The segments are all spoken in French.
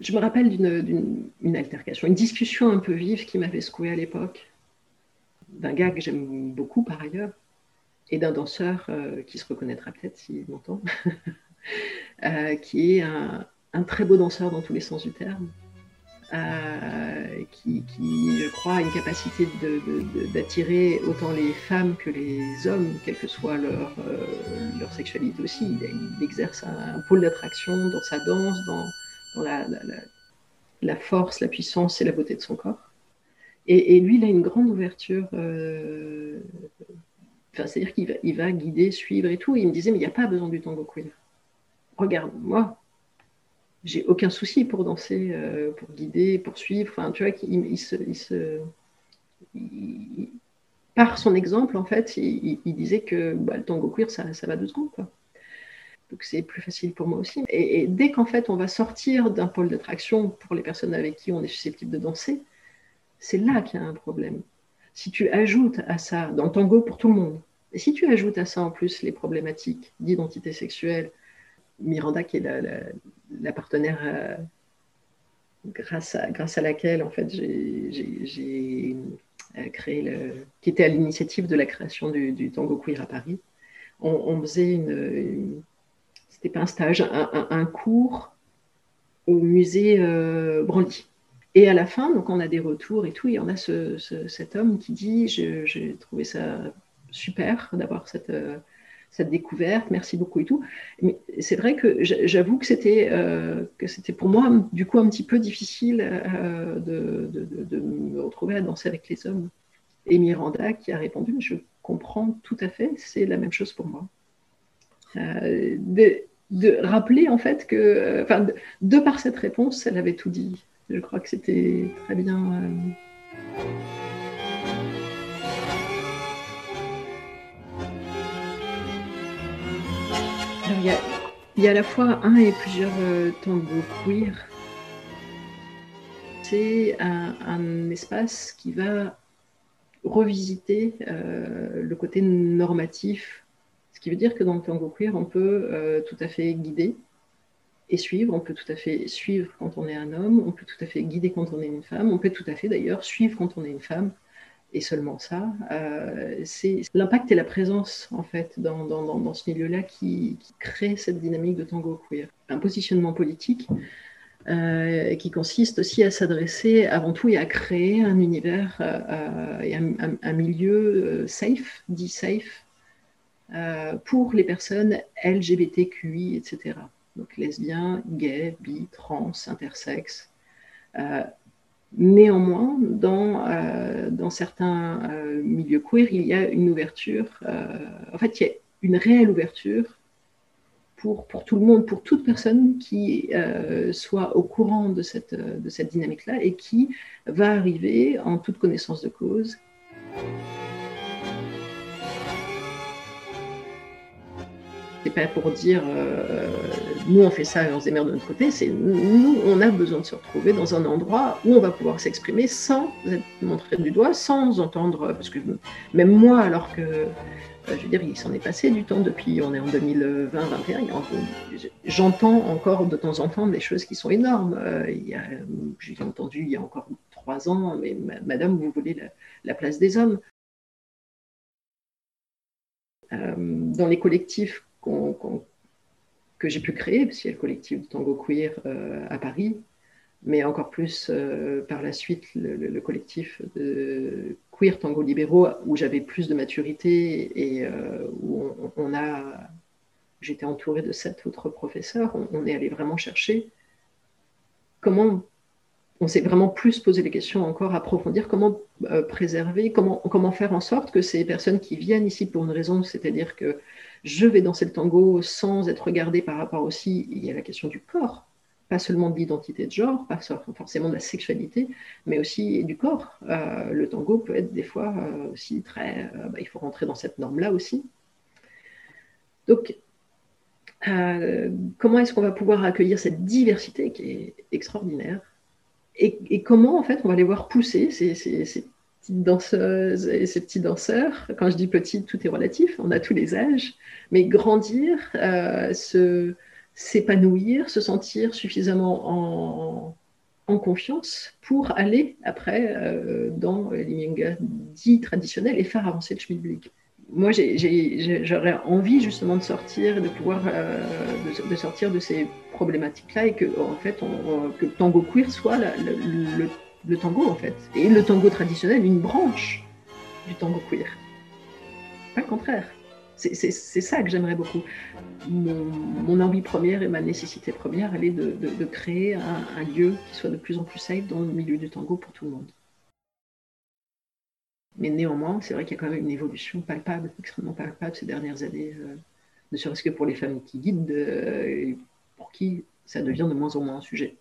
Je me rappelle d'une altercation, une discussion un peu vive qui m'avait secoué à l'époque, d'un gars que j'aime beaucoup par ailleurs, et d'un danseur euh, qui se reconnaîtra peut-être s'il m'entend, euh, qui est un, très beau danseur dans tous les sens du terme, euh, qui, je crois, a une capacité d'attirer autant les femmes que les hommes, quelle que soit leur, leur sexualité aussi. Il, exerce un, pôle d'attraction dans sa danse, dans, la, force, la puissance et la beauté de son corps. Et, lui, il a une grande ouverture. Euh, c'est-à-dire qu'il va, il va, guider, suivre et tout. il me disait, mais il n'y a pas besoin du tango queer. Regarde, moi, j'ai aucun souci pour danser, euh, pour guider, pour suivre. Enfin, tu vois, il, se, il se par son exemple, en fait, il, disait que bah, le tango queer, ça, ça va deux secondes. Donc c'est plus facile pour moi aussi. Et, dès qu'en fait on va sortir d'un pôle d'attraction pour les personnes avec qui on est susceptible de danser, c'est là qu'il y a un problème. Si tu ajoutes à ça, dans le tango pour tout le monde, et si tu ajoutes à ça en plus les problématiques d'identité sexuelle, Miranda qui est la, partenaire euh, grâce, à, laquelle en fait j'ai euh, créé qui était à l'initiative de la création du, tango queer à Paris, on, faisait une c'était pas un stage, un, cours au musée euh, Branly. Et à la fin, donc on a des retours et tout, et on a cet homme qui dit J'ai trouvé ça super d'avoir cette, euh, cette découverte, merci beaucoup et tout. Mais c'est vrai que j'avoue que c'était euh, que c'était pour moi du coup un petit peu difficile euh, de, de, me retrouver à danser avec les hommes. Et Miranda qui a répondu Je comprends tout à fait, c'est la même chose pour moi. De, de rappeler en fait que, euh, enfin, de, par cette réponse, elle avait tout dit. Je crois que c'était très bien. Euh. il y, a, à la fois un et plusieurs euh, tangos queer. C'est un, espace qui va revisiter le côté normatif qui veut dire que dans le tango queer, on peut euh, tout à fait guider et suivre. On peut tout à fait suivre quand on est un homme, on peut tout à fait guider quand on est une femme, on peut tout à fait d'ailleurs suivre quand on est une femme. Et seulement ça, euh, c'est l'impact et la présence en fait dans, dans, dans, ce milieu-là qui, crée cette dynamique de tango queer. Un positionnement politique euh, qui consiste aussi à s'adresser avant tout et à créer un univers et un, milieu safe, dit safe, euh, pour les personnes LGBTQI, etc. Donc lesbiens, gays, bi, trans, intersexes. Euh, néanmoins, dans, euh, dans certains milieux queer, il y a une ouverture, en fait, il y a une réelle ouverture pour, pour, tout le monde, pour toute personne qui soit au courant de cette, de cette dynamique-là et qui va arriver en toute connaissance de cause. C'est pas pour dire euh, nous on fait ça et on se démerde de notre côté, c'est nous on a besoin de se retrouver dans un endroit où on va pouvoir s'exprimer sans être montré du doigt, sans entendre, parce que même moi alors que euh, je veux dire, il s'en est passé du temps depuis, on est en 2020-2021, j'entends encore de temps en temps des choses qui sont énormes. Euh, j'ai entendu il y a encore trois ans, mais madame, vous voulez la place des hommes. dans les collectifs que j'ai pu créer, parce y a le collectif de tango queer euh, à Paris, mais encore plus euh, par la suite le, collectif de queer tango libéraux où j'avais plus de maturité et euh, où on, a, j'étais entourée de sept autres professeurs, on, est allé vraiment chercher comment, on s'est vraiment plus posé des questions encore, approfondir comment préserver, comment, comment faire en sorte que ces personnes qui viennent ici pour une raison, c'est-à-dire que je vais danser le tango sans être regardée par rapport aussi, il y a la question du corps, pas seulement de l'identité de genre, pas forcément de la sexualité, mais aussi du corps. Euh, le tango peut être des fois euh, aussi très... Euh, bah, il faut rentrer dans cette norme-là aussi. Donc, comment est-ce qu'on va pouvoir accueillir cette diversité qui est extraordinaire? Et, comment, en fait, on va les voir pousser ces, petites danseuses et ces petits danseurs. Quand je dis petite, tout est relatif, on a tous les âges, mais grandir, euh, se, s'épanouir, se sentir suffisamment en, en, confiance pour aller après euh, dans l'Iminga dit traditionnel et faire avancer le schmilblick. Moi, j'aurais envie justement de sortir, de pouvoir euh, de, sortir de ces problématiques-là et que en fait, on, que tango queer soit le, le tango en fait, et le tango traditionnel une branche du tango queer, pas le contraire. C'est ça que j'aimerais beaucoup. Mon, envie première et ma nécessité première, elle est de, créer un, lieu qui soit de plus en plus safe dans le milieu du tango pour tout le monde. Mais néanmoins, c'est vrai qu'il y a quand même une évolution palpable, extrêmement palpable ces dernières années, euh, ne serait-ce que pour les familles qui guident, euh, pour qui ça devient de moins en moins un sujet.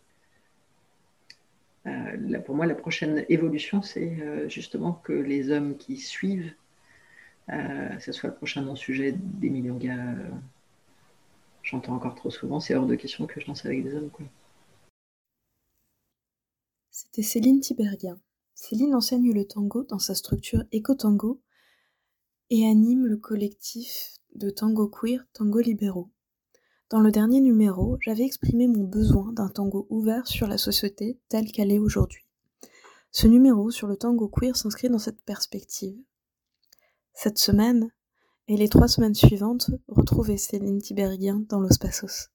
Euh, pour moi, la prochaine évolution, c'est justement que les hommes qui suivent euh, ce soit le prochain non-sujet des millions de gars. J'entends encore trop souvent, c'est hors de question que je lance avec des hommes. C'était Céline Tiberghien. Céline enseigne le tango dans sa structure Eco-Tango et anime le collectif de tango queer Tango Libéraux. Dans le dernier numéro, j'avais exprimé mon besoin d'un tango ouvert sur la société telle qu'elle est aujourd'hui. Ce numéro sur le tango queer s'inscrit dans cette perspective. Cette semaine et les trois semaines suivantes, retrouvez Céline Tiberghien dans Los Passos.